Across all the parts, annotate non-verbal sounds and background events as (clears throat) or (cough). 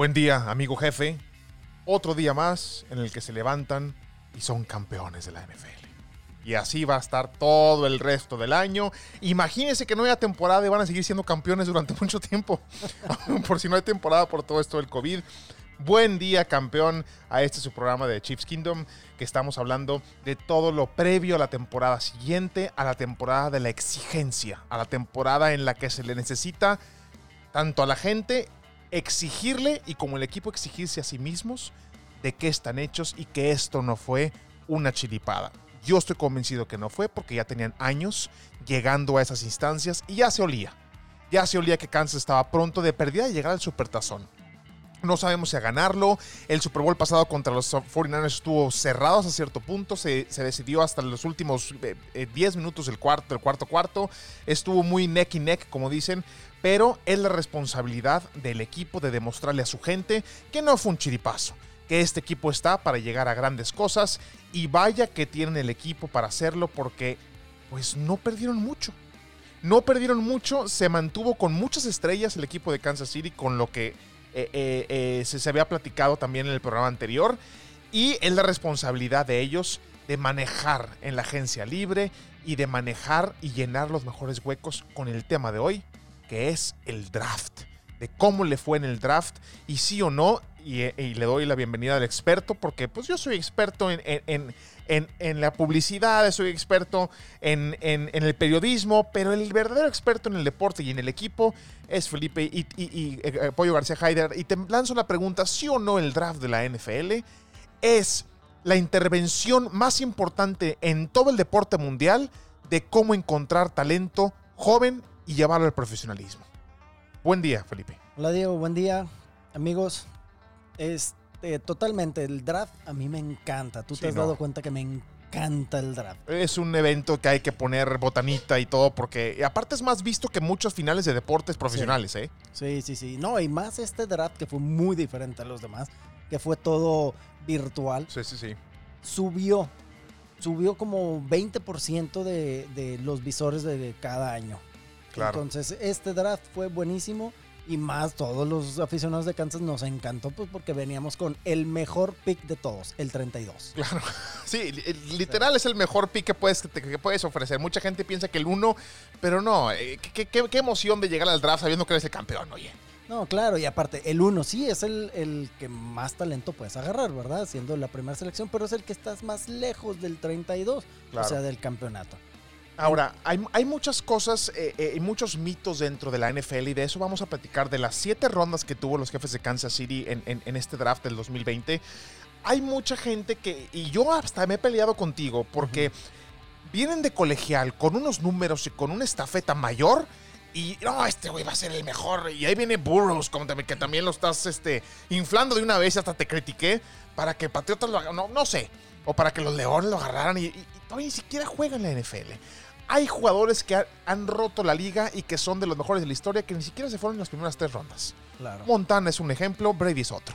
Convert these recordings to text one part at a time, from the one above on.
Buen día, amigo jefe. Otro día más en el que se levantan y son campeones de la NFL. Y así va a estar todo el resto del año. Imagínense que no haya temporada y van a seguir siendo campeones durante (laughs) mucho tiempo. (laughs) por si no hay temporada por todo esto del COVID. Buen día, campeón, a este su programa de Chiefs Kingdom, que estamos hablando de todo lo previo a la temporada siguiente, a la temporada de la exigencia, a la temporada en la que se le necesita tanto a la gente exigirle y como el equipo exigirse a sí mismos de qué están hechos y que esto no fue una chiripada. Yo estoy convencido que no fue porque ya tenían años llegando a esas instancias y ya se olía. Ya se olía que Kansas estaba pronto de pérdida de llegar al supertazón. No sabemos si a ganarlo. El Super Bowl pasado contra los 49ers estuvo cerrado hasta cierto punto. Se, se decidió hasta los últimos 10 eh, minutos del cuarto, del cuarto cuarto. Estuvo muy neck y neck, como dicen. Pero es la responsabilidad del equipo de demostrarle a su gente que no fue un chiripazo. Que este equipo está para llegar a grandes cosas. Y vaya que tienen el equipo para hacerlo porque pues no perdieron mucho. No perdieron mucho. Se mantuvo con muchas estrellas el equipo de Kansas City con lo que eh, eh, eh, se, se había platicado también en el programa anterior. Y es la responsabilidad de ellos de manejar en la agencia libre y de manejar y llenar los mejores huecos con el tema de hoy, que es el draft. De cómo le fue en el draft y sí o no. Y, y le doy la bienvenida al experto porque pues yo soy experto en, en, en, en la publicidad, soy experto en, el periodismo, pero el verdadero experto en el deporte y en el equipo es Felipe y, y, eh, Pollo García Haider. Y te lanzo la pregunta, ¿sí o no el draft de la NFL es la intervención más importante en todo el deporte mundial de cómo encontrar talento joven y llevarlo al profesionalismo? Buen día, Felipe. Hola, Diego. Buen día, amigos. Este, totalmente. El draft a mí me encanta. Tú te Sí, has no. dado cuenta que me encanta el draft. Es un evento que hay que poner botanita y todo, porque aparte es más visto que muchos finales de deportes profesionales, ¿eh? Sí, sí, sí. No, y más este draft que fue muy diferente a los demás, que fue todo virtual, Sí, sí, sí. subió. Subió como 20% de, de los visores de cada año. Claro. Entonces, este draft fue buenísimo. Y más, todos los aficionados de Kansas nos encantó, pues porque veníamos con el mejor pick de todos, el 32. Claro. (laughs) Sí, li- literal es el mejor pick que puedes, que puedes ofrecer. Mucha gente piensa que el uno, pero no. eh, ¿Qué, qué- qué emoción de llegar al draft sabiendo que eres el campeón, oye. No, claro, y aparte, el 1 sí es el, el que más talento puedes agarrar, ¿verdad? Siendo la primera selección, pero es el que estás más lejos del 32, Claro. o sea, del campeonato. Ahora, hay, hay muchas cosas eh, eh, y muchos mitos dentro de la NFL y de eso vamos a platicar de las siete rondas que tuvo los jefes de Kansas City en, en- en este draft del 2020. Hay mucha gente que, y yo hasta me he peleado contigo porque vienen de colegial con unos números y con una estafeta mayor y no, este güey va a ser el mejor. Y ahí viene Burroughs, como que también lo estás este, inflando de una vez, hasta te critiqué, para que Patriotas lo hagan, no, no sé, o para que los Leones lo agarraran y, y- y todavía ni siquiera juegan en la NFL. Hay jugadores que ha- han roto la liga y que son de los mejores de la historia que ni siquiera se fueron en las primeras tres rondas. Claro. Montana es un ejemplo, Brady es otro.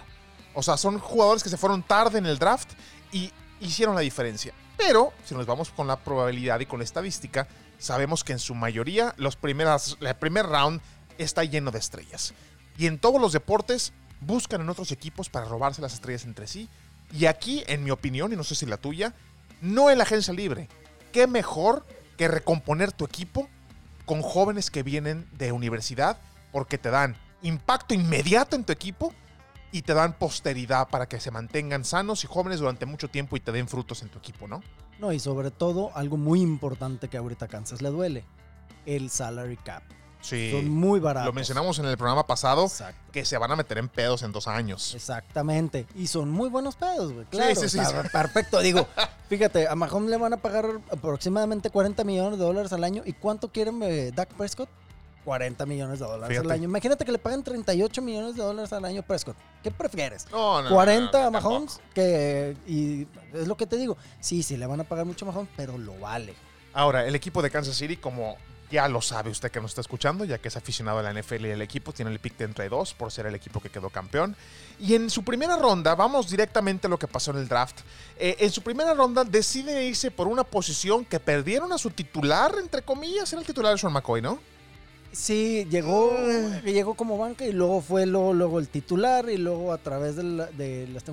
O sea, son jugadores que se fueron tarde en el draft y hicieron la diferencia. Pero, si nos vamos con la probabilidad y con la estadística, sabemos que en su mayoría los primeras, el primer round está lleno de estrellas. Y en todos los deportes buscan en otros equipos para robarse las estrellas entre sí. Y aquí, en mi opinión, y no sé si la tuya, no en la agencia libre. ¿Qué mejor que recomponer tu equipo con jóvenes que vienen de universidad porque te dan impacto inmediato en tu equipo y te dan posteridad para que se mantengan sanos y jóvenes durante mucho tiempo y te den frutos en tu equipo, ¿no? No, y sobre todo, algo muy importante que ahorita Kansas le duele, el salary cap. Sí. Son muy baratos. Lo mencionamos en el programa pasado Exacto. que se van a meter en pedos en dos años. Exactamente. Y son muy buenos pedos, güey. Claro. sí, sí, está (laughs) sí. Perfecto. Digo, fíjate, a Mahomes le van a pagar aproximadamente 40 millones de dólares al año. ¿Y cuánto quieren eh, Dak Prescott? 40 millones de dólares Fíjate. al año. Imagínate que le paguen 38 millones de dólares al año a Prescott. ¿Qué prefieres? No, no, 40 no, a Mahomes, que y es lo que te digo. Sí, sí, le van a pagar mucho a Mahomes, pero lo vale. Ahora, el equipo de Kansas City, como ya lo sabe usted que nos está escuchando, ya que es aficionado a la NFL y el equipo, tiene el pick de entre dos por ser el equipo que quedó campeón. Y en su primera ronda, vamos directamente a lo que pasó en el draft. Eh, en su primera ronda deciden irse por una posición que perdieron a su titular, entre comillas, era el titular de Sean McCoy, ¿no? Sí, llegó, llegó como banca y luego fue luego, luego el titular y luego a través de, la, de las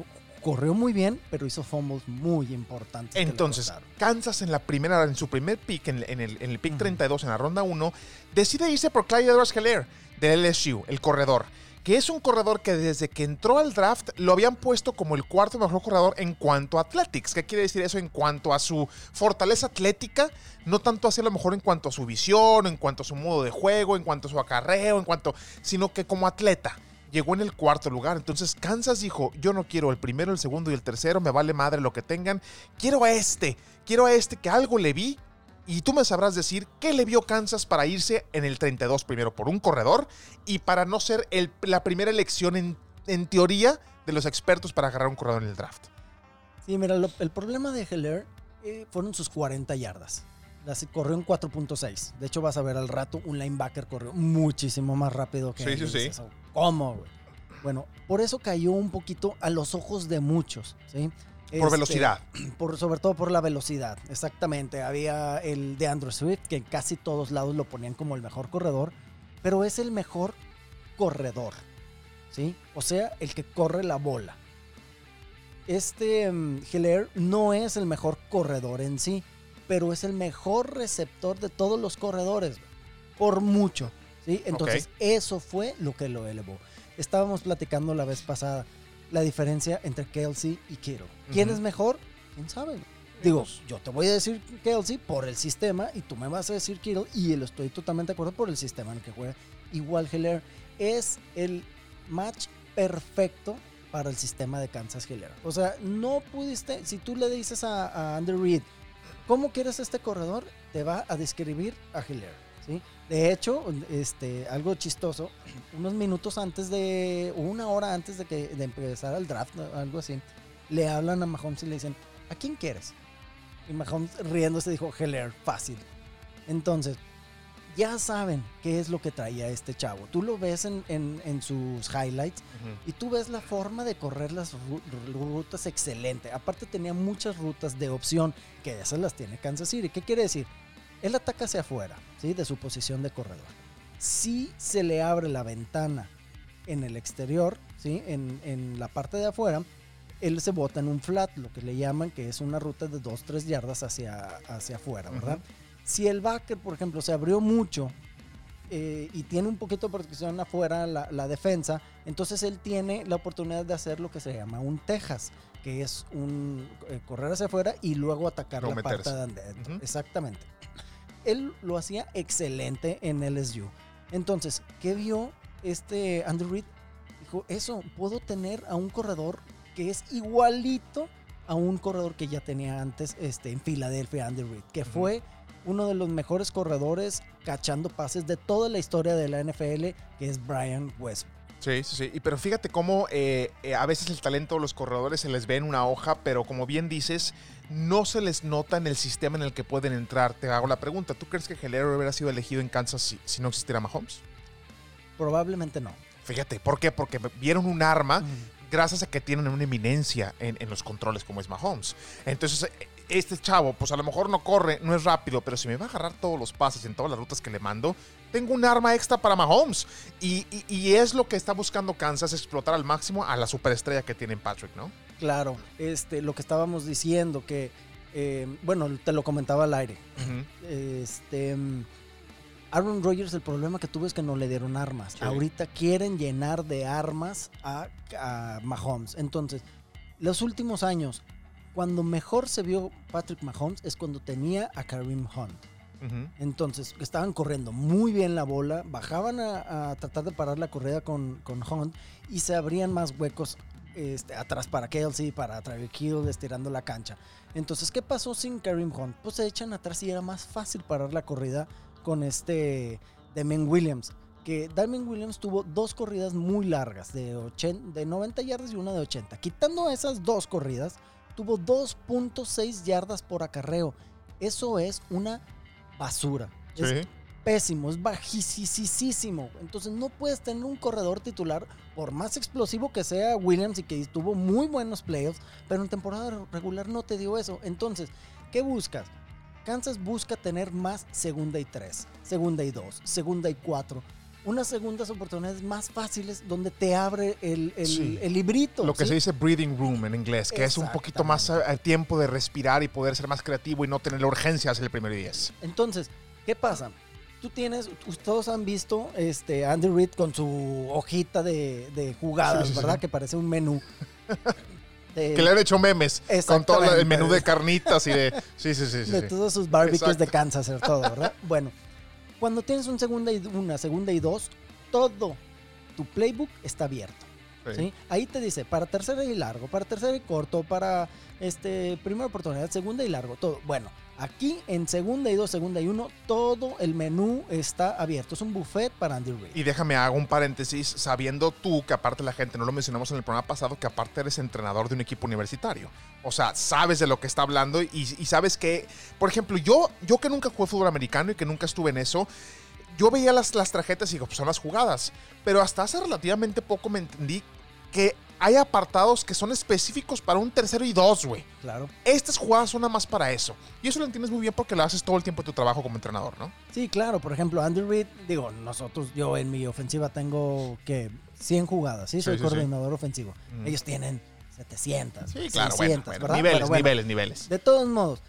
corrió muy bien, pero hizo fumbles muy importantes. Entonces. Kansas en la primera, en su primer pick, en, el- en el, en el pick Ujú. 32, en la ronda 1, decide irse por Clyde Edwards Heller de LSU, el corredor. Que es un corredor que desde que entró al draft lo habían puesto como el cuarto mejor corredor en cuanto a athletics. ¿Qué quiere decir eso? En cuanto a su fortaleza atlética, no tanto así a lo mejor en cuanto a su visión, en cuanto a su modo de juego, en cuanto a su acarreo, en cuanto, sino que como atleta. Llegó en el cuarto lugar. Entonces Kansas dijo, yo no quiero el primero, el segundo y el tercero, me vale madre lo que tengan. Quiero a este, quiero a este que algo le vi. Y tú me sabrás decir qué le vio Kansas para irse en el 32 primero por un corredor y para no ser el- la primera elección en, en teoría de los expertos para agarrar un corredor en el draft. Sí, mira, lo- el problema de Heller eh, fueron sus 40 yardas. Las corrió en 4.6. De hecho, vas a ver al rato, un linebacker corrió muchísimo más rápido que Sí, él. sí, Y sí. Dices, "Oh, ¿Cómo, güey? Bueno, por eso cayó un poquito a los ojos de muchos, ¿sí? Por Este, velocidad. por, sobre todo por la velocidad, exactamente. Había el de Andrew Swift, que en casi todos lados lo ponían como el mejor corredor, pero es el mejor corredor, ¿sí? O sea, el que corre la bola. Este Hilaire no es el mejor corredor en sí, pero es el mejor receptor de todos los corredores, por mucho, ¿sí? Entonces, eso fue lo que lo elevó. Estábamos platicando la vez pasada la diferencia entre Kelsey y Kittle. ¿Quién es mejor? ¿Quién sabe? Digo, yo te voy a decir Kelsey por el sistema y tú me vas a decir Kittle y lo estoy totalmente de acuerdo por el sistema en el que juega. Igual Heller es el match perfecto para el sistema de Kansas Heller. O sea, no pudiste, si tú le dices a, a Andy Reid, ¿cómo quieres este corredor? Te va a describir a Heller. ¿Sí? De hecho, este, algo chistoso, (clears throat) unos minutos antes de, una hora antes de que de empezar el draft, algo así, le hablan a Mahomes y le dicen, ¿a quién quieres? Y Mahomes riéndose dijo, Heller, fácil. Entonces, ya saben qué es lo que traía este chavo. Tú lo ves en, en- en sus highlights y tú ves la forma de correr las ru- rutas excelente. Aparte tenía muchas rutas de opción, que esas las tiene Kansas City. ¿Qué quiere decir? Él ataca hacia afuera, ¿sí? De su posición de corredor. Si se le abre la ventana en el exterior, ¿sí? En, en la parte de afuera, él se bota en un flat, lo que le llaman, que es una ruta de 2-3 yardas hacia, hacia afuera, ¿verdad? Si el backer, por ejemplo, se abrió mucho eh, y tiene un poquito de protección afuera la, la defensa, entonces él tiene la oportunidad de hacer lo que se llama un Texas, que es un eh, correr hacia afuera y luego atacar la parte de adentro. Ujú. Exactamente. Él lo hacía excelente en LSU. Entonces, ¿qué vio este Andrew Reid? Dijo, eso, puedo tener a un corredor que es igualito a un corredor que ya tenía antes este, en Filadelfia, Andy Reid, que fue uno de los mejores corredores cachando pases de toda la historia de la NFL, que es Brian Westbrook. Sí, sí, sí. Y pero fíjate cómo eh, eh, a veces el talento de los corredores se les ve en una hoja, pero como bien dices, no se les nota en el sistema en el que pueden entrar. Te hago la pregunta, ¿tú crees que Heller hubiera sido elegido en Kansas si, si no existiera Mahomes? Probablemente no. Fíjate, ¿por qué? Porque vieron un arma gracias a que tienen una eminencia en, en los controles como es Mahomes. Entonces, eh, este chavo, pues a lo mejor no corre, no es rápido, pero si me va a agarrar todos los pases en todas las rutas que le mando, tengo un arma extra para Mahomes. Y, y- y es lo que está buscando Kansas, explotar al máximo a la superestrella que tiene Patrick, ¿no? Claro, este, lo que estábamos diciendo, que, eh, bueno, te lo comentaba al aire. Este, Aaron Rodgers, el problema que tuvo es que no le dieron armas. Sí. Ahorita quieren llenar de armas a, a Mahomes. Entonces, los últimos años, cuando mejor se vio Patrick Mahomes es cuando tenía a Kareem Hunt. Entonces, estaban corriendo muy bien la bola, bajaban a, tratar de parar la corrida con, con Hunt y se abrían más huecos este, atrás para Kelsey, para Travis Hill, estirando la cancha. Entonces, ¿qué pasó sin Kareem Hunt? Pues se echan atrás y era más fácil parar la corrida con este Damien Williams. Que Damien Williams tuvo dos corridas muy largas, de, 80, de 90 yardas y una de 80. Quitando esas dos corridas, tuvo 2.6 yardas por acarreo. Eso es una basura. Es pésimo, es bajísimo. Entonces no puedes tener un corredor titular, por más explosivo que sea Williams y que tuvo muy buenos playoffs, pero en temporada regular no te dio eso. Entonces, ¿qué buscas? Kansas busca tener más segunda y tres, segunda y dos, segunda y cuatro. Unas segundas oportunidades más fáciles donde te abre el, el, Sí. el librito. Lo que ¿sí? se dice breathing room en inglés, que es un poquito más a- a tiempo de respirar y poder ser más creativo y no tener la urgencia el primer 10. Entonces, ¿qué pasa? Tú tienes, todos han visto este Andy Reid con su hojita de, de jugadas, Sí, ¿verdad? Que parece un menú. De, (laughs) Que le han hecho memes con todo el menú de carnitas y de... Sí, sí, sí. de todos sus barbecues Exacto. de Kansas, todo, ¿verdad? (laughs) bueno, cuando tienes un segunda y, una segunda y dos, todo tu playbook está abierto. Sí. ¿sí? Ahí te dice para tercera y largo, para tercera y corto, para este primera oportunidad, segunda y largo, todo. Bueno, aquí en segunda y dos, segunda y uno, todo el menú está abierto. Es un buffet para Andy Reid. Y déjame hago un paréntesis, sabiendo tú que aparte la gente, no lo mencionamos en el programa pasado, que aparte eres entrenador de un equipo universitario. O sea, sabes de lo que está hablando y, sabes que, por ejemplo, yo, yo que nunca jugué fútbol americano y que nunca estuve en eso, yo veía las, las tarjetas y digo, pues son las jugadas. Pero hasta hace relativamente poco me entendí que hay apartados que son específicos para un tercero y dos, güey. Claro. Estas jugadas son nada más para eso. Y eso lo entiendes muy bien porque lo haces todo el tiempo de tu trabajo como entrenador, ¿no? Sí, claro. Por ejemplo, Andy Reid, digo, nosotros, yo en mi ofensiva tengo que 100 jugadas, ¿sí? Soy Sí, sí, sí. coordinador ofensivo. Mm. Ellos tienen 700, Sí, claro, 600, bueno, niveles, bueno, niveles, niveles. De todos modos,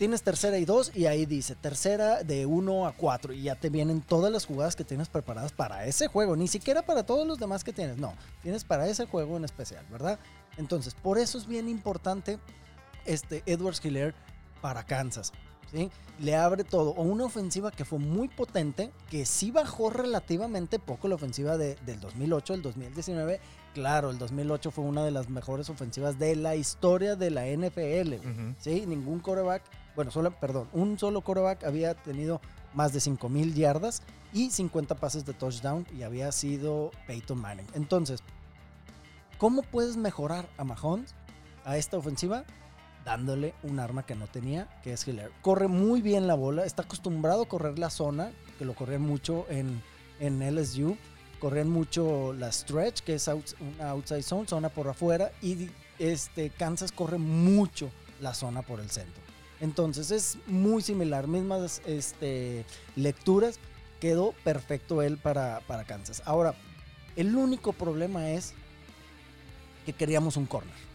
tienes tercera y dos y ahí dice tercera de 1 a 4 y ya te vienen todas las jugadas que tienes preparadas para ese juego, ni siquiera para todos los demás que tienes, no, tienes para ese juego en especial, ¿verdad? Entonces, por eso es bien importante este Edwards Hiller para Kansas. ¿Sí? Le abre todo. O una ofensiva que fue muy potente, que sí bajó relativamente poco la ofensiva de- del 2008, el 2019. Claro, el 2008 fue una de las mejores ofensivas de la historia de la NFL. Sí, ningún coreback, bueno, solo, perdón, un solo coreback había tenido más de 5000 yardas y 50 pases de touchdown y había sido Peyton Manning. Entonces, ¿cómo puedes mejorar a Mahomes a esta ofensiva? Dándole un arma que no tenía, que es Hiller. Corre muy bien la bola, está acostumbrado a correr la zona, que lo corrían mucho en, en LSU. Corrían mucho la stretch, que es una outside zone, zona por afuera. Y este, Kansas corre mucho la zona por el centro. Entonces es muy similar, mismas este, lecturas. Quedó perfecto él para, para Kansas. Ahora, el único problema es que queríamos un corner.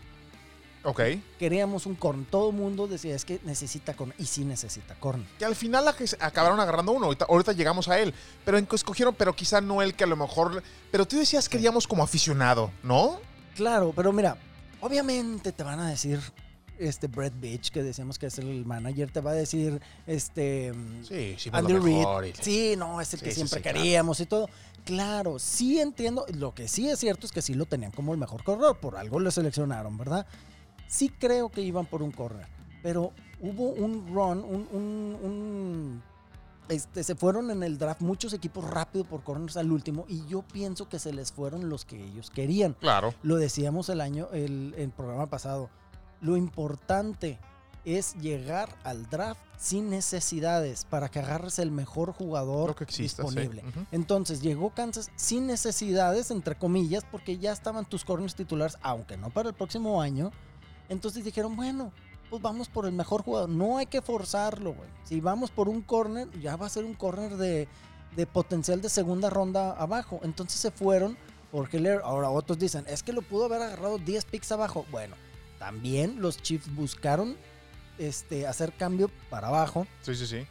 Ok. Queríamos un corner. Todo el mundo decía, es que necesita corner. Y sí necesita corner. Que al final acabaron agarrando uno. Ahorita, ahorita llegamos a él. Pero escogieron, pero quizá no el que a lo mejor. Pero tú decías que queríamos como aficionado, ¿no? Claro, pero mira, obviamente te van a decir, este Brett Beach, que decíamos que es el manager, te va a decir, este, Sí, sí, mejor. y- Sí, no, es el Sí, que siempre claro. queríamos y todo. Claro, sí entiendo. Lo que sí es cierto es que sí lo tenían como el mejor corredor. Por algo lo seleccionaron, ¿verdad? Sí creo que iban por un corner. Pero hubo un run, un... un- un- este, se fueron en el draft muchos equipos rápido por corners al último y yo pienso que se les fueron los que ellos querían. Claro. Lo decíamos el año, el, el programa pasado. Lo importante es llegar al draft sin necesidades para que agarres el mejor jugador Lo que exista, sí. disponible. Entonces llegó Kansas sin necesidades, entre comillas, porque ya estaban tus corners titulares, aunque no para el próximo año. Entonces dijeron, bueno, pues vamos por el mejor jugador. No hay que forzarlo, güey. Si vamos por un corner, ya va a ser un corner de, de potencial de segunda ronda abajo. Entonces se fueron por Hiller. Ahora otros dicen, es que lo pudo haber agarrado 10 picks abajo. Bueno, también los Chiefs buscaron este, hacer cambio para abajo Sí, sí, sí.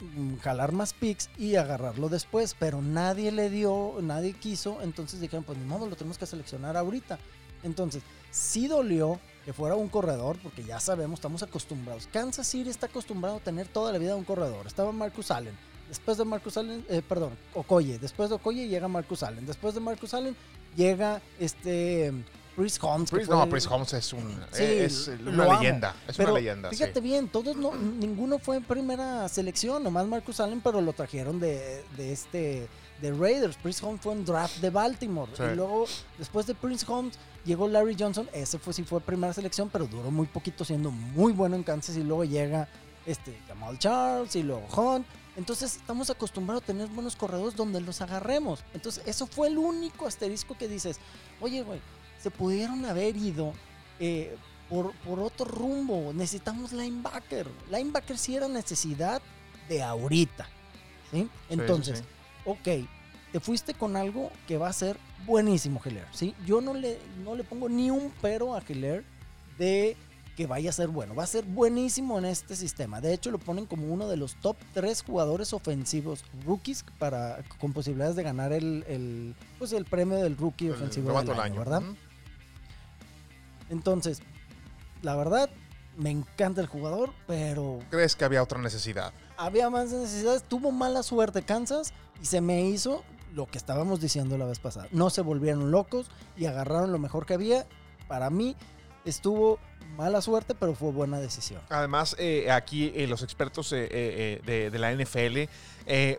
mm, jalar más picks y agarrarlo después, pero nadie le dio, nadie quiso, entonces dijeron, pues ni modo, lo tenemos que seleccionar ahorita. Entonces, sí dolió que fuera un corredor, porque ya sabemos, estamos acostumbrados. Kansas City está acostumbrado a tener toda la vida un corredor. Estaba Marcus Allen. Después de Marcus Allen, eh, perdón, Okoye. Después de Okoye llega Marcus Allen. Después de Marcus Allen llega este Chris Holmes. no, Prince Holmes es, un, Sí, es lo una amo. leyenda. Es pero una leyenda. sí. fíjate bien, todos no, ninguno fue en primera selección, nomás Marcus Allen, pero lo trajeron de, de este de Raiders. Prince Holmes fue en draft de Baltimore. Sí. Y luego, después de Prince Holmes, llegó Larry Johnson. Ese fue sí fue primera selección, pero duró muy poquito siendo muy bueno en Kansas. Y luego llega este Jamal Charles y luego Hunt. Entonces estamos acostumbrados a tener buenos corredores donde los agarremos. Entonces eso fue el único asterisco que dices, oye, güey, se pudieron haber ido eh, por, por otro rumbo. Necesitamos linebacker. Linebacker sí era necesidad de ahorita. ¿sí? Entonces, sí. ok, te fuiste con algo que va a ser buenísimo, Heller. ¿sí? Yo no le, no le pongo ni un pero a Heller de que vaya a ser bueno. Va a ser buenísimo en este sistema. De hecho, lo ponen como uno de los top 3 jugadores ofensivos rookies para, con posibilidades de ganar el, el, pues el premio del rookie El ofensivo novato del año, año. ¿verdad? Entonces, la verdad, me encanta el jugador, pero ¿Crees que había otra necesidad? había más necesidades. Tuvo mala suerte Kansas y se me hizo lo que estábamos diciendo la vez pasada. No se volvieron locos y agarraron lo mejor que había. Para mí estuvo mala suerte, pero fue buena decisión. Además, eh, aquí eh, los expertos eh, eh, de, de la NFL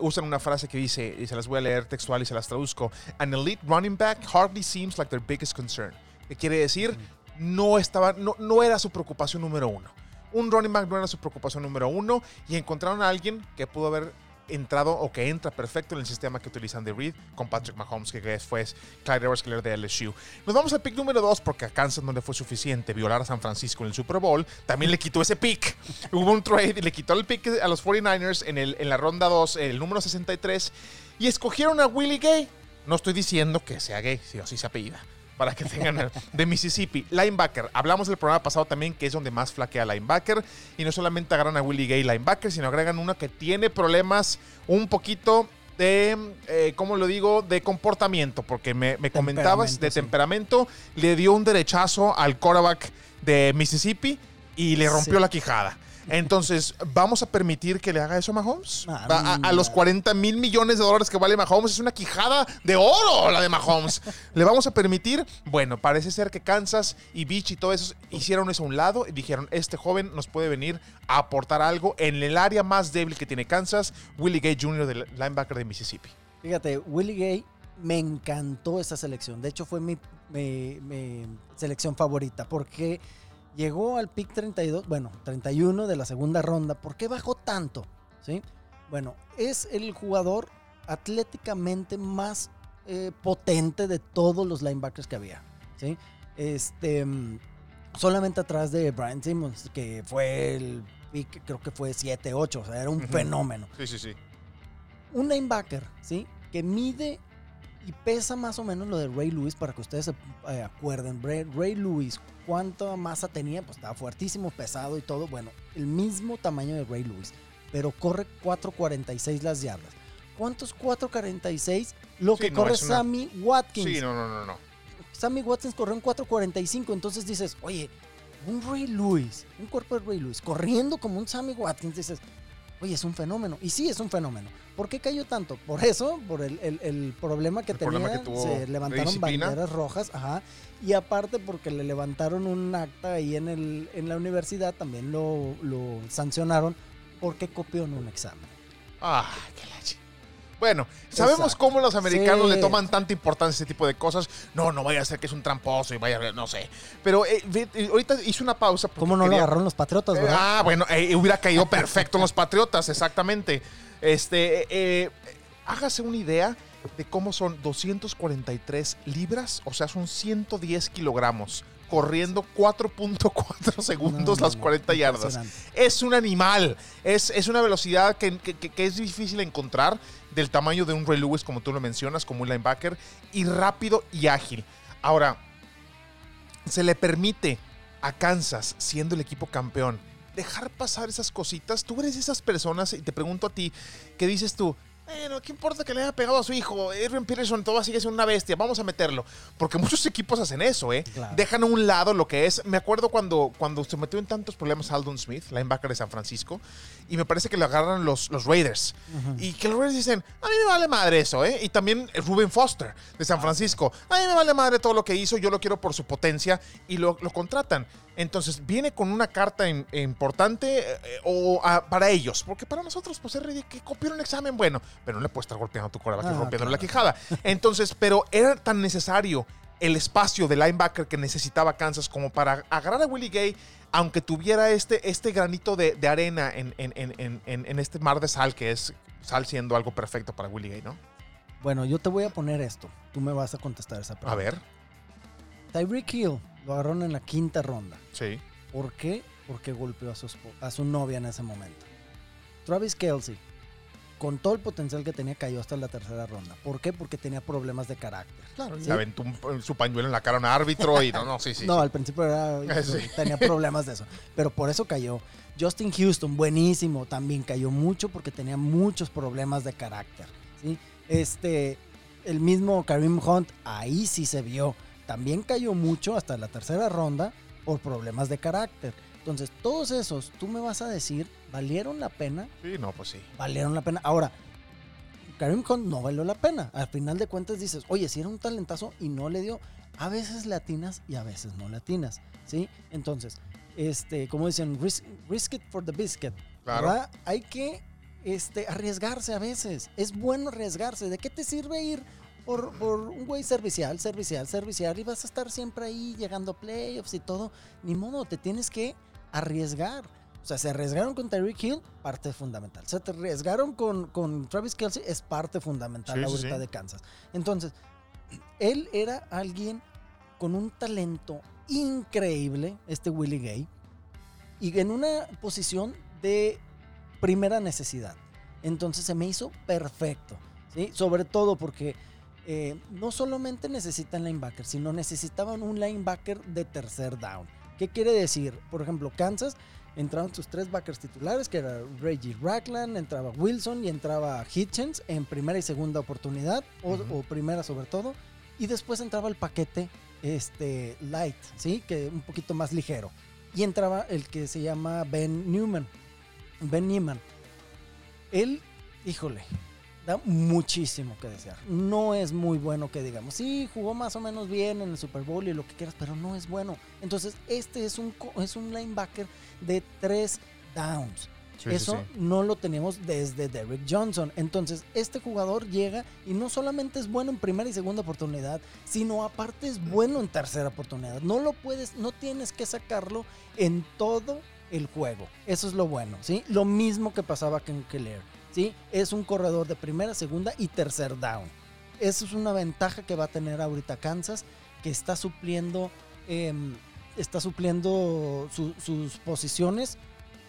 usan una frase que dice, y se las voy a leer textual y se las traduzco, An elite running back hardly seems like their biggest concern. ¿Qué quiere decir? No, estaba, no, no era su preocupación número uno. Un running back no era su preocupación número uno y encontraron a alguien que pudo haber entrado o que entra perfecto en el sistema que utilizan de Reed con Patrick Mahomes, que fue Clyde Edwards de LSU. Nos vamos al pick número 2 porque a Kansas no le fue suficiente violar a San Francisco en el Super Bowl. También le quitó ese pick. (laughs) Hubo un trade y le quitó el pick a los 49ers en, el, en la ronda 2, el número 63, y escogieron a Willie Gay. No estoy diciendo que sea gay, si así se apellida. Para que tengan de Mississippi. Linebacker. Hablamos del programa pasado también que es donde más flaquea linebacker. Y no solamente agarran a Willie Gay linebacker, sino agregan uno que tiene problemas un poquito de, eh, ¿cómo lo digo? De comportamiento. Porque me, me comentabas de sí. temperamento. Le dio un derechazo al quarterback de Mississippi y le rompió Sí. la quijada. Entonces, ¿vamos a permitir que le haga eso a Mahomes? Ah, a, a los mira. 40 mil millones de dólares que vale Mahomes es una quijada de oro la de Mahomes. ¿Le vamos a permitir? Bueno, parece ser que Kansas y Beach y todo eso hicieron eso a un lado y dijeron, este joven nos puede venir a aportar algo en el área más débil que tiene Kansas, Willie Gay Jr. del linebacker de Mississippi. Fíjate, Willie Gay me encantó esa selección. De hecho, fue mi, mi- mi selección favorita porque llegó al pick 32, bueno, 31 de la segunda ronda. ¿Por qué bajó tanto? ¿Sí? Bueno, es el jugador atléticamente más eh, potente de todos los linebackers que había. ¿Sí? Este, mm, solamente atrás de Brian Simmons, que fue el pick, creo que fue 7-8, o sea, era un fenómeno Sí, sí, sí. un linebacker, ¿sí? Que mide y pesa más o menos lo de Ray Lewis para que ustedes se eh, acuerden. Ray, Ray Lewis, ¿cuánta masa tenía? Pues estaba fuertísimo, pesado y todo. Bueno, el mismo tamaño de Ray Lewis, pero corre 4.46 las yardas. ¿Cuántos 4.46? Lo Sí, que no, corre una- Sammy Watkins. Sí, no, no, no, no. Sammy Watkins corrió en 4.45, entonces dices, oye, un Ray Lewis, un cuerpo de Ray Lewis, corriendo como un Sammy Watkins, dices, oye, es un fenómeno. Y sí, es un fenómeno. ¿Por qué cayó tanto? Por eso, por el, el- el problema que El tenía, problema que tuvo se levantaron banderas rojas, ajá, y aparte porque le levantaron un acta ahí en, el, en la universidad, también lo, lo sancionaron porque copió en un examen. Ah, qué leche. Bueno, sabemos Exacto. cómo los americanos Sí. le toman tanta importancia a ese tipo de cosas. No, no vaya a ser que es un tramposo y vaya a no sé. Pero eh, eh, ahorita hice una pausa. ¿Cómo no lo quería- agarraron los patriotas, Eh, verdad? ah, bueno, eh, hubiera caído (laughs) perfecto en los Patriotas, exactamente. Este, hágase una idea de cómo son 243 libras, o sea, son 110 kilogramos, corriendo 4.4 segundos No, las no, 40 yardas. Es un animal, es, es una velocidad que, que- que- que es difícil encontrar del tamaño de un Ray Lewis, como tú lo mencionas, como un linebacker, y rápido y ágil. Ahora, se le permite a Kansas, siendo el equipo campeón, dejar pasar esas cositas. Tú eres esas personas, y te pregunto a ti, que dices tú, bueno, ¿qué importa que le haya pegado a su hijo? Adrian Peterson todavía sigue siendo una bestia, vamos a meterlo. Porque muchos equipos hacen eso, ¿eh? Claro. Dejan a un lado lo que es. Me acuerdo cuando, cuando se metió en tantos problemas Aldon Smith, linebacker de San Francisco, y me parece que lo agarran los, los Raiders. Y que los Raiders dicen, a mí me vale madre eso, ¿eh? Y también Ruben Foster de San Francisco, a mí me vale madre todo lo que hizo, yo lo quiero por su potencia y lo, lo contratan. Entonces viene con una carta in- importante eh, o para ellos, porque para nosotros pues es que copiar un examen, bueno, pero no le puedes estar golpeando a tu coreback Ah, rompiéndole la quijada. (laughs) Entonces, pero era tan necesario el espacio de linebacker que necesitaba Kansas como para agarrar a Willie Gay, aunque tuviera este, este granito de, de arena en, en- en- en- este mar de sal, que es sal siendo algo perfecto para Willie Gay, ¿no? Bueno, yo te voy a poner esto. Tú me vas a contestar esa pregunta. A ver. Tyreek Hill, Lo agarraron en la quinta ronda. Sí. ¿Por qué? Porque golpeó a su, a su novia en ese momento. Travis Kelsey, con todo el potencial que tenía, cayó hasta la tercera ronda. ¿Por qué? Porque tenía problemas de carácter. Claro, Sí. se aventó un- su pañuelo en la cara a un árbitro y no, no, sí, sí. no, al principio era- (laughs) Sí. tenía problemas de eso. Pero por eso cayó. Justin Houston, buenísimo, también cayó mucho porque tenía muchos problemas de carácter. ¿sí? Este, el mismo Karim Hunt, ahí sí se vio. También cayó mucho hasta la tercera ronda por problemas de carácter. Entonces, todos esos, tú me vas a decir, ¿valieron la pena? Sí, no, pues sí. valieron la pena. Ahora, Karim Hunt no valió la pena. Al final de cuentas dices, oye, si era un talentazo y no le dio. A veces latinas y a veces no latinas, ¿sí? Entonces, este, como dicen, risk, risk it for the biscuit. Claro. ¿verdad? Hay que este, arriesgarse a veces. Es bueno arriesgarse. ¿De qué te sirve ir por, por un güey servicial, servicial, servicial y vas a estar siempre ahí llegando a playoffs y todo? Ni modo, te tienes que arriesgar. O sea, se arriesgaron con Tyreek Hill, parte fundamental. Se arriesgaron con, con Travis Kelsey, es parte fundamental sí, ahorita sí. de Kansas. Entonces, él era alguien con un talento increíble, este Willie Gay, y en una posición de primera necesidad. Entonces se me hizo perfecto, ¿sí? Sobre todo porque eh, no solamente necesitan linebacker, sino necesitaban un linebacker de tercer down. ¿Qué quiere decir? Por ejemplo, Kansas entraban sus tres backers titulares, que era Reggie Ragland, entraba Wilson y entraba Hitchens en primera y segunda oportunidad, o, o primera sobre todo, y después entraba el paquete este, light, ¿sí? Que un poquito más ligero. Y entraba el que se llama Ben Newman. Ben Newman. Él, híjole, da muchísimo que desear. No es muy bueno que digamos. Sí, jugó más o menos bien en el Super Bowl y lo que quieras, pero no es bueno. Entonces, este es un, es un linebacker de tres downs. Sí, sí, Eso sí. no lo tenemos desde Derrick Johnson. Entonces, este jugador llega y no solamente es bueno en primera y segunda oportunidad, sino aparte es bueno en tercera oportunidad. No lo puedes, no tienes que sacarlo en todo el juego. Eso es lo bueno, ¿sí? Lo mismo que pasaba con Keller, Es un corredor de primera, segunda y tercer down. Eso es una ventaja que va a tener ahorita Kansas, que está supliendo, em, está supliendo su- sus posiciones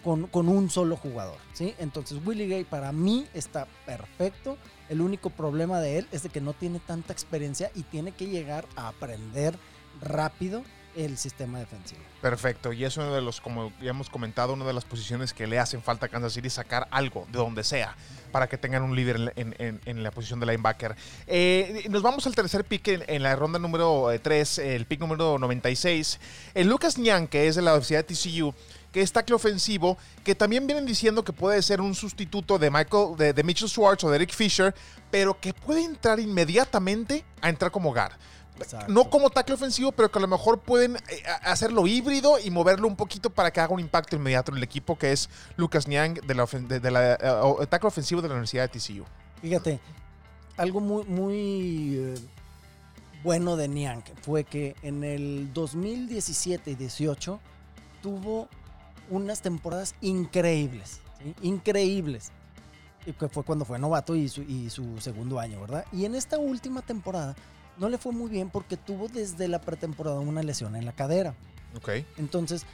con, un solo jugador. Entonces Willie Gay para mí está perfecto. El único problema de él es de que no tiene tanta experiencia y tiene que llegar a aprender rápido el sistema defensivo. Perfecto. Y es uno de los, como ya hemos comentado, una de las posiciones que le hacen falta a Kansas City sacar algo de donde sea para que tengan un líder en, en- la posición de linebacker. Eh, nos vamos al tercer pick en, la ronda número 3, el pick número 96. El Lucas Niang, que es de la Universidad de TCU, que es tackle ofensivo, que también vienen diciendo que puede ser un sustituto de Michael, de, de Mitchell Schwartz o de Eric Fisher, pero que puede entrar inmediatamente a entrar como guard. Exacto. No como tackle ofensivo, pero que a lo mejor pueden eh, hacerlo híbrido y moverlo un poquito para que haga un impacto inmediato en el equipo, que es Lucas Niang, de la, ofen- de, de la, eh, o- tackle ofensivo de la Universidad de TCU. Fíjate, algo muy, muy eh, bueno de Niang fue que en el 2017 y 18 tuvo unas temporadas increíbles, ¿sí? increíbles. Y que fue cuando fue novato y su, y su segundo año, ¿verdad? Y en esta última temporada no le fue muy bien porque tuvo desde la pretemporada una lesión en la cadera. Ok. Entonces,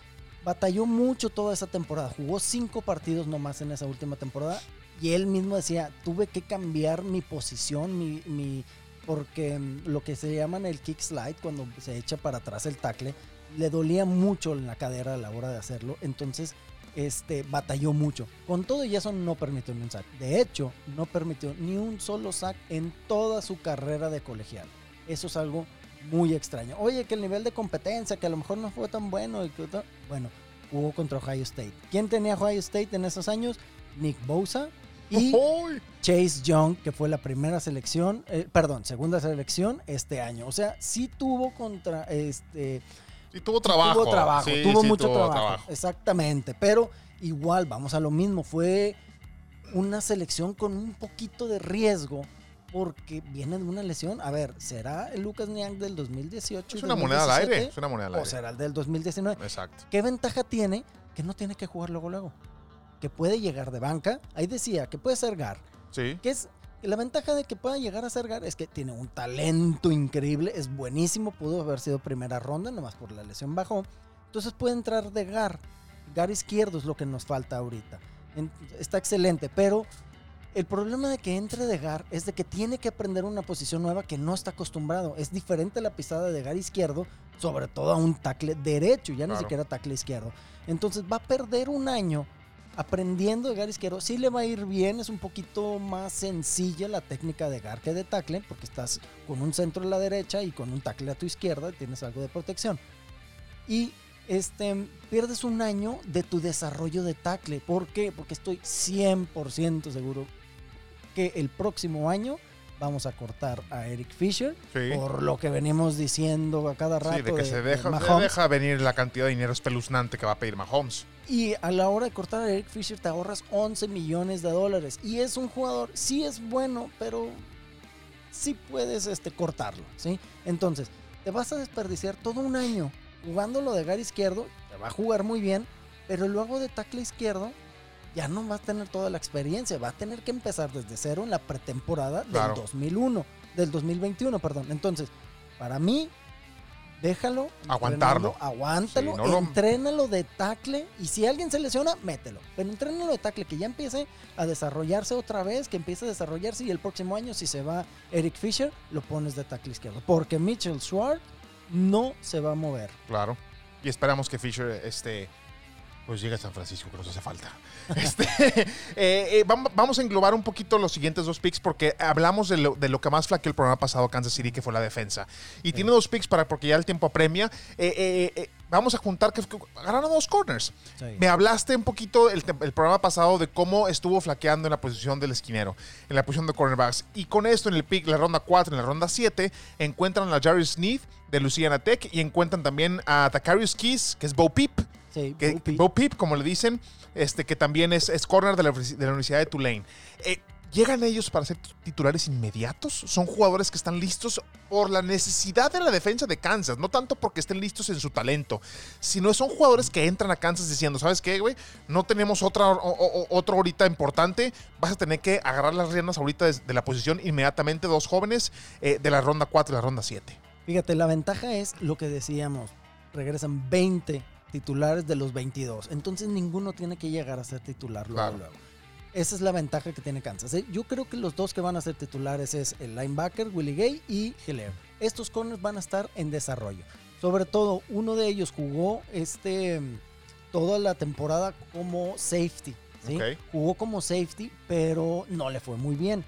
batalló mucho toda esa temporada. Jugó cinco partidos nomás en esa última temporada. Y él mismo decía, tuve que cambiar mi posición, mi, mi- porque mm, lo que se llaman el kick slide, cuando se echa para atrás el tackle, le dolía mucho en la cadera a la hora de hacerlo. Entonces, este, batalló mucho. Con todo y eso no permitió ni un sack. De hecho, no permitió ni un solo sack en toda su carrera de colegial. Eso es algo muy extraño. Oye, que el nivel de competencia, que a lo mejor no fue tan bueno. y que tal. Bueno, jugó contra Ohio State. ¿Quién tenía Ohio State en esos años? Nick Bosa y. Chase Young, que fue la primera selección, eh, perdón, segunda selección este año. O sea, sí tuvo contra, este, Sí, tuvo trabajo. tuvo trabajo, Sí, tuvo sí, mucho tuvo trabajo, Exactamente, pero igual, vamos a lo mismo, fue una selección con un poquito de riesgo porque viene de una lesión. A ver, ¿será el Lucas Niang del 2018? y Es una moneda al 2017? aire. Es una moneda al ¿O aire. será el del 2019? Exacto. ¿Qué ventaja tiene? Que no tiene que jugar luego luego. Que puede llegar de banca. Ahí decía que puede ser Gar. Sí. Que es, La ventaja de que pueda llegar a ser Gary es que tiene un talento increíble, es buenísimo, pudo haber sido primera ronda, nomás por la lesión bajó. Entonces puede entrar de Gar. Gar izquierdo es lo que nos falta ahorita. Está excelente, pero el problema de que entre de Gar es de que tiene que aprender una posición nueva que no está acostumbrado. Es diferente la pisada de Gar izquierdo, sobre todo a un tackle derecho, ya ni Claro. siquiera tackle izquierdo. Entonces va a perder un año aprendiendo de Gar izquierdo. Sí le va a ir bien, es un poquito más sencilla la técnica de Gar que de tackle, porque estás con un centro a la derecha y con un tackle a tu izquierda y tienes algo de protección. Y este, pierdes un año de tu desarrollo de tackle. ¿Por qué? Porque estoy 100% seguro que el próximo año vamos a cortar a Eric Fisher Sí. por lo que venimos diciendo a cada rato Sí, de que se de deja, se Mahomes. deja venir la cantidad de dinero espeluznante que va a pedir Mahomes. Y a la hora de cortar a Eric Fisher te ahorras 11 millones de dólares. Y es un jugador, sí es bueno, pero sí puedes este, cortarlo, ¿sí? Entonces, te vas a desperdiciar todo un año jugándolo de gar izquierdo, te va a jugar muy bien, pero luego de tackle izquierdo ya no vas a tener toda la experiencia, va a tener que empezar desde cero en la pretemporada Claro. del 2001, del 2021, perdón. Entonces, para mí, déjalo. Aguantarlo. Aguántalo, Sí, no lo- entrénalo de tackle y si alguien se lesiona, mételo. Pero entrénalo de tackle, que ya empiece a desarrollarse otra vez, que empiece a desarrollarse y el próximo año si se va Eric Fisher, lo pones de tackle izquierdo. Porque Mitchell Schwartz no se va a mover. Claro. Y esperamos que Fisher este, pues llegue a San Francisco, que nos hace falta. (laughs) Este, eh, eh, vam- vamos a englobar un poquito los siguientes dos picks porque hablamos de lo, de lo que más flaqueó el programa pasado Kansas City, que fue la defensa. Y tiene dos picks para porque ya el tiempo apremia. Eh, vamos a juntar que, que ganaron dos corners. Me hablaste un poquito el, el programa pasado de cómo estuvo flaqueando en la posición del esquinero, en la posición de cornerbacks. Y con esto, en el pick, la ronda 4, en la ronda 7, encuentran a Jarvis Smith de Louisiana Tech y encuentran también a Takarius Keys, que es Bo Peep, Sí, que. Bo Peep, como le dicen, este, que también es, es corner de la, de la Universidad de Tulane. Eh, ¿Llegan ellos para ser titulares inmediatos? Son jugadores que están listos por la necesidad de la defensa de Kansas, no tanto porque estén listos en su talento, sino son jugadores que entran a Kansas diciendo, ¿sabes qué, güey? No tenemos otra, o- o- otro ahorita importante, vas a tener que agarrar las riendas ahorita de, de la posición inmediatamente, dos jóvenes eh, de la ronda 4 y la ronda 7. Fíjate, la ventaja es lo que decíamos. Regresan 20 titulares de los 22. Entonces ninguno tiene que llegar a ser titular luego. Claro. luego. Esa es la ventaja que tiene Kansas. ¿eh? Yo creo que los dos que van a ser titulares es el linebacker, Willie Gay y Hilaire. Estos corners van a estar en desarrollo. Sobre todo, uno de ellos jugó este toda la temporada como safety. Jugó como safety, pero no le fue muy bien.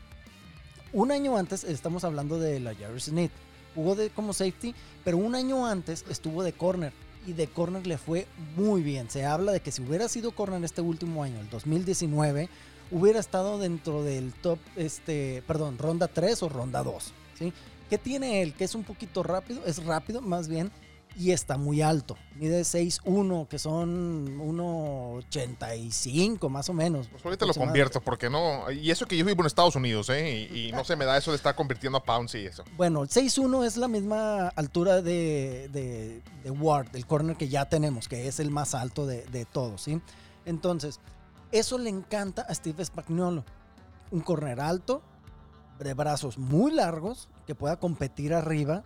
Un año antes, estamos hablando de la Jarvis Smith, jugó de, como safety, pero un año antes estuvo de corner y de corner le fue muy bien. Se habla de que si hubiera sido corner este último año, el 2019, hubiera estado dentro del top, este, perdón, ronda 3 o ronda 2, ¿sí? ¿Qué tiene él? Que es un poquito rápido, es rápido más bien, y está muy alto. Mide 6'1, que son 1'85 más o menos. Pues ahorita lo convierto, porque no. Y eso que yo vivo en Estados Unidos, ¿eh? Y, y no se me da eso de estar convirtiendo a pounds y eso. Bueno, el 6'1 es la misma altura de, de, de Ward, el corner que ya tenemos, que es el más alto de, de todos, ¿sí? Entonces, eso le encanta a Steve Spagnuolo. Un corner alto, de brazos muy largos, que pueda competir arriba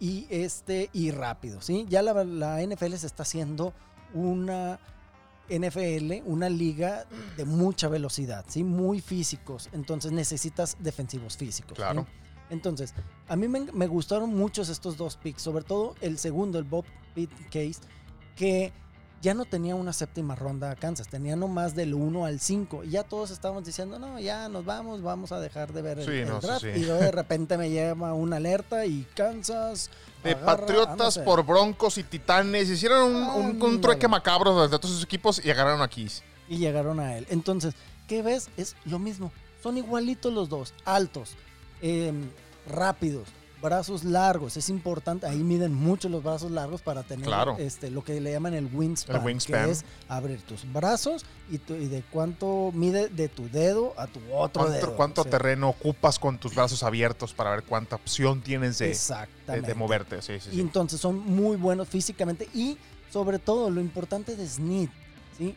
y, este, y rápido, ¿sí? Ya la, la NFL se está haciendo una NFL, una liga de mucha velocidad, ¿sí? Muy físicos. Entonces necesitas defensivos físicos. ¿sí? Claro. Entonces, a mí me, me gustaron muchos estos dos picks, sobre todo el segundo, el Bob Pitt Case, que ya no tenía una séptima ronda a Kansas, tenía nomás del 1 al 5. Y ya todos estábamos diciendo, no, ya nos vamos, vamos a dejar de ver el, Sí, el no, draft. sí. Y luego de repente me lleva una alerta y Kansas. De agarra, ah, no Patriotas sé. por Broncos y Titanes. Hicieron un, un, trueque macabro de todos sus equipos y agarraron a Keys. Y llegaron a él. Entonces, ¿qué ves? Es lo mismo. Son igualitos los dos. Altos, em, rápidos, brazos largos. Es importante. Ahí miden mucho los brazos largos para tener Claro. este, lo que le llaman el wingspan. El wingspan. Que es abrir tus brazos y, tu- y de cuánto mide de tu dedo a tu otro ¿Cuánto, dedo. cuánto O sea, terreno ocupas con tus brazos abiertos para ver cuánta opción tienes de, de, Exactamente. de moverte? Sí, sí, Y sí. entonces son muy buenos físicamente y sobre todo lo importante de Snead, ¿sí?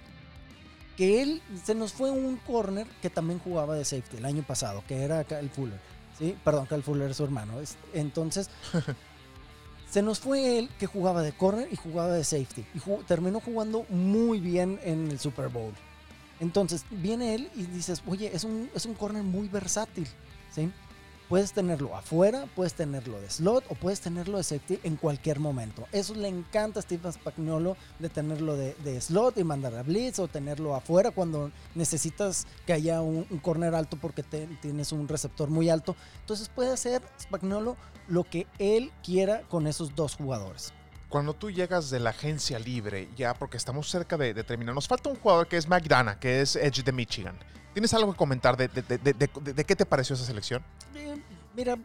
que él se nos fue un corner que también jugaba de safety el año pasado, que era Kyle Fuller. ¿Sí? Perdón, Kyle Fuller es su hermano. es- Entonces, (laughs) se nos fue él que jugaba de corner y jugaba de safety. Y terminó jugando muy bien en el Super Bowl. Entonces, viene él y dices, oye, es un, es un corner muy versátil. ¿sí? Puedes tenerlo afuera, puedes tenerlo de slot o puedes tenerlo de safety en cualquier momento. Eso le encanta a Steve Spagnuolo de tenerlo de, de slot y mandar a blitz o tenerlo afuera cuando necesitas que haya un, corner alto porque tienes un receptor muy alto. Entonces puede hacer Spagnuolo lo que él quiera con esos dos jugadores. Cuando tú llegas de la agencia libre, ya porque estamos cerca de, terminar, nos falta un jugador que es McDonough, que es Edge de Michigan. ¿Tienes algo que comentar de, qué te pareció esa selección? Mira,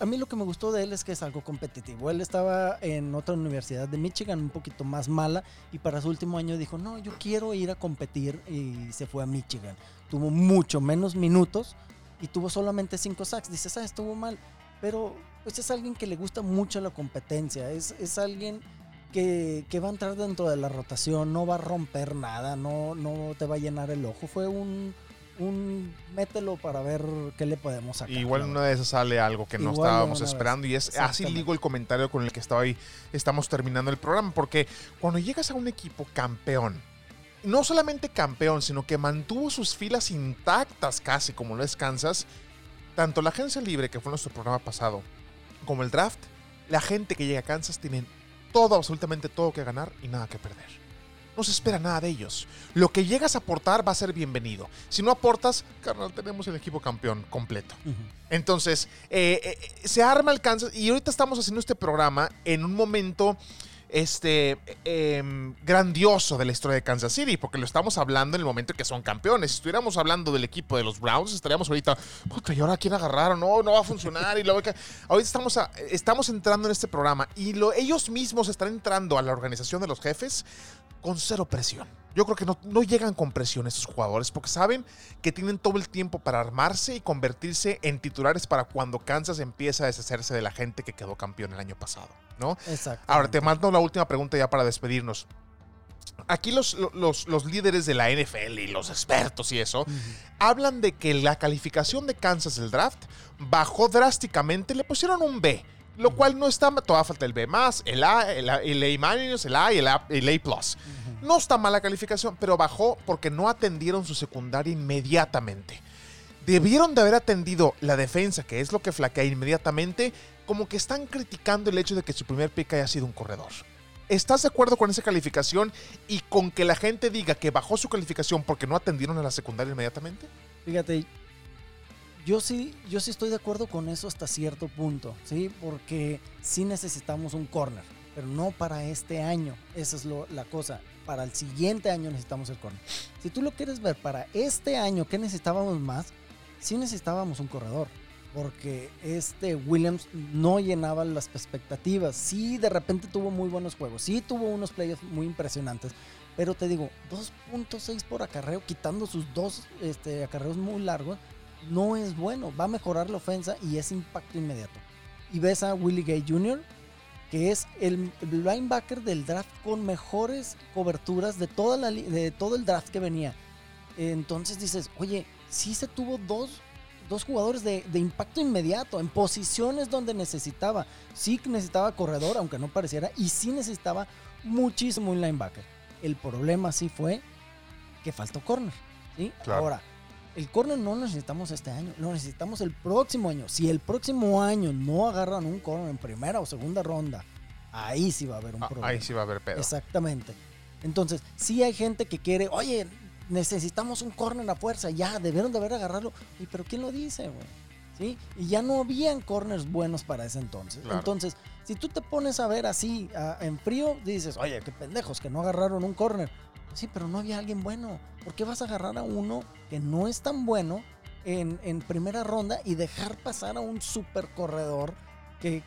a mí lo que me gustó de él es que es algo competitivo. Él estaba en otra universidad de Michigan, un poquito más mala, y para su último año dijo, no, yo quiero ir a competir y se fue a Michigan. Tuvo mucho menos minutos y tuvo solamente cinco sacks. Dices, ah, estuvo mal, pero pues es alguien que le gusta mucho la competencia, es, es alguien que, que va a entrar dentro de la rotación, no va a romper nada, no, no te va a llenar el ojo. Fue un... Un mételo para ver qué le podemos sacar. Igual en una de esas sale algo que no Igual estábamos vez. esperando y es así digo el comentario con el que estaba ahí, estamos terminando el programa, porque cuando llegas a un equipo campeón, no solamente campeón, sino que mantuvo sus filas intactas casi como lo es Kansas, tanto la agencia libre, que fue nuestro programa pasado, como el draft, la gente que llega a Kansas tienen todo, absolutamente todo que ganar y nada que perder. No se espera nada de ellos. Lo que llegas a aportar va a ser bienvenido. Si no aportas, carnal, tenemos el equipo campeón completo. Entonces, eh, eh, se arma el Kansas y ahorita estamos haciendo este programa en un momento este em, grandioso de la historia de Kansas City, porque lo estamos hablando en el momento en que son campeones. Si estuviéramos hablando del equipo de los Browns, estaríamos ahorita, puta, ¿y ahora quién agarraron? No, no va a funcionar. y luego ahorita estamos, estamos entrando en este programa y lo, ellos mismos están entrando a la organización de los jefes con cero presión. Yo creo que no, no llegan con presión estos jugadores porque saben que tienen todo el tiempo para armarse y convertirse en titulares para cuando Kansas empieza a deshacerse de la gente que quedó campeón el año pasado, ¿no? Exacto. Ahora te mando la última pregunta ya para despedirnos. Aquí los, los, los líderes de la NFL y los expertos y eso hablan de que la calificación de Kansas del draft bajó drásticamente, le pusieron un B, lo cual no está, todavía falta el B más, el A, el A, el A minus, el A y el A, el A plus. No está mala calificación, pero bajó porque no atendieron su secundaria inmediatamente. Debieron de haber atendido la defensa, que es lo que flaquea inmediatamente, como que están criticando el hecho de que su primer pick haya sido un corredor. ¿Estás de acuerdo con esa calificación y con que la gente diga que bajó su calificación porque no atendieron a la secundaria inmediatamente? Fíjate, yo sí, yo sí estoy de acuerdo con eso hasta cierto punto, ¿sí? Porque sí necesitamos un corner, pero no para este año. Esa es la cosa. Para el siguiente año necesitamos el corner. Si tú lo quieres ver para este año, ¿qué necesitábamos más? Sí necesitábamos un corredor. Porque este Williams no llenaba las expectativas. Sí, de repente tuvo muy buenos juegos. Sí, tuvo unos playoffs muy impresionantes. Pero te digo, 2.6 por acarreo, quitando sus dos este, acarreos muy largos, no es bueno. Va a mejorar la ofensa y es impacto inmediato. Y ves a Willie Gay Jr., que es el linebacker del draft con mejores coberturas de, toda la, de todo el draft que venía. Entonces dices, oye, sí se tuvo dos, dos jugadores de, de impacto inmediato, en posiciones donde necesitaba. Sí necesitaba corredor, aunque no pareciera, y sí necesitaba muchísimo un linebacker. El problema sí fue que faltó corner. ¿sí? Claro. Ahora, el corner no lo necesitamos este año, lo necesitamos el próximo año. Si el próximo año no agarran un corner en primera o segunda ronda, ahí sí va a haber un Ah, problema. ahí sí va a haber pedo. Exactamente. Entonces, sí hay gente que quiere, oye, necesitamos un corner a fuerza, ya, debieron de haber agarrarlo. ¿Y pero quién lo dice, güey? ¿Sí? Y ya no habían corners buenos para ese entonces. Claro. Entonces, si tú te pones a ver así, a- en frío, dices, oye, qué pendejos, que no agarraron un corner. Sí, pero no había alguien bueno. ¿Por qué vas a agarrar a uno que no es tan bueno en, primera ronda y dejar pasar a un super corredor que,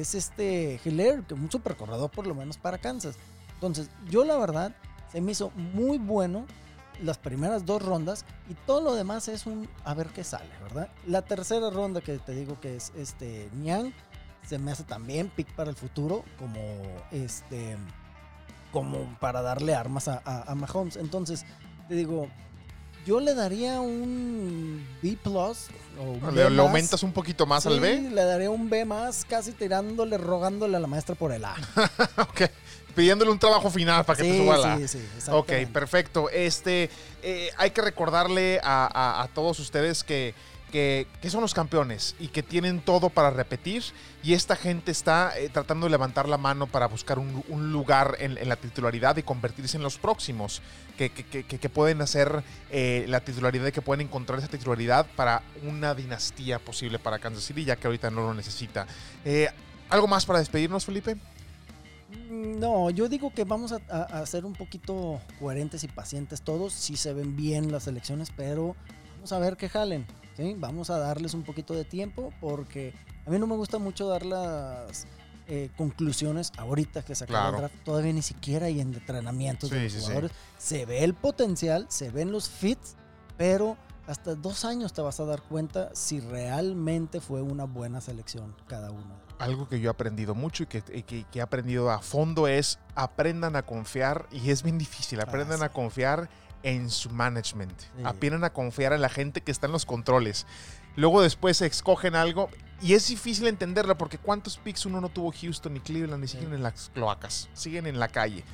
es este Hiller, que un super corredor por lo menos para Kansas? Entonces, yo la verdad, se me hizo muy bueno las primeras dos rondas y todo lo demás es un a ver qué sale, ¿verdad? La tercera ronda que te digo que es este Niang, se me hace también pick para el futuro, como este como para darle armas a, a, a Mahomes. Entonces, te digo, yo le daría un B plus. O un Le, aumentas un poquito más al B. Le daría un B más, casi tirándole, rogándole a la maestra por el A. (laughs) ok. Pidiéndole un trabajo final para que te suba la. sí, sí, Ok, perfecto. Este, eh, hay que recordarle a, a- a todos ustedes que, que, son los campeones y que tienen todo para repetir. Y esta gente está eh, tratando de levantar la mano para buscar un, lugar en, la titularidad y convertirse en los próximos que, pueden hacer eh, la titularidad y que pueden encontrar esa titularidad para una dinastía posible para Kansas City, ya que ahorita no lo necesita. Eh, ¿Algo más para despedirnos, Felipe? Mm, No, yo digo que vamos a ser un poquito coherentes y pacientes todos. Sí se ven bien las elecciones, pero vamos a ver qué jalen. ¿Sí? Vamos a darles un poquito de tiempo porque a mí no me gusta mucho dar las eh, conclusiones ahorita que se acaba Claro. el draft. Todavía ni siquiera hay entrenamientos de Sí, los sí, sí. jugadores. Se ve el potencial, se ven los fits, pero hasta dos años te vas a dar cuenta si realmente fue una buena selección cada uno. algo que yo he aprendido mucho y que, que- que he aprendido a fondo es aprendan a confiar, y es bien difícil, aprendan sí. a confiar en su management, Sí. a confiar en la gente que está en los controles. Luego después escogen algo y es difícil entenderlo porque cuántos picks uno no tuvo Houston ni Cleveland ni siguen en las cloacas, siguen en la calle.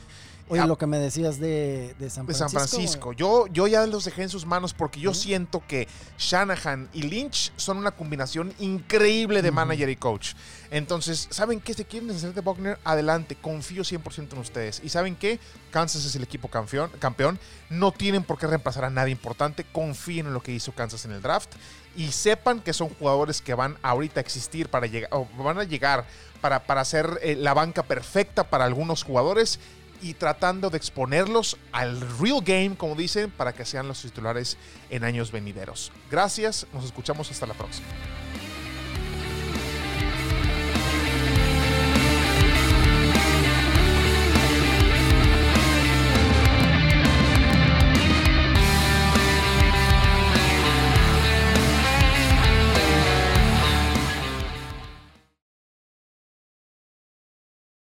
Oye, lo que me decías de, de San de Francisco. San Francisco. Yo, yo ya los dejé en sus manos porque yo siento que Shanahan y Lynch son una combinación increíble de manager y coach. Entonces, ¿saben qué? Si quieren deshacer de Buckner, adelante. Confío 100% en ustedes. ¿Y saben qué? Kansas es el equipo campeón, campeón. No tienen por qué reemplazar a nadie importante. Confíen en lo que hizo Kansas en el draft. Y sepan que son jugadores que van ahorita a existir para llegar, o van a llegar para, para ser eh, la banca perfecta para algunos jugadores y tratando de exponerlos al real game, como dicen, para que sean los titulares en años venideros. Gracias, nos escuchamos hasta la próxima.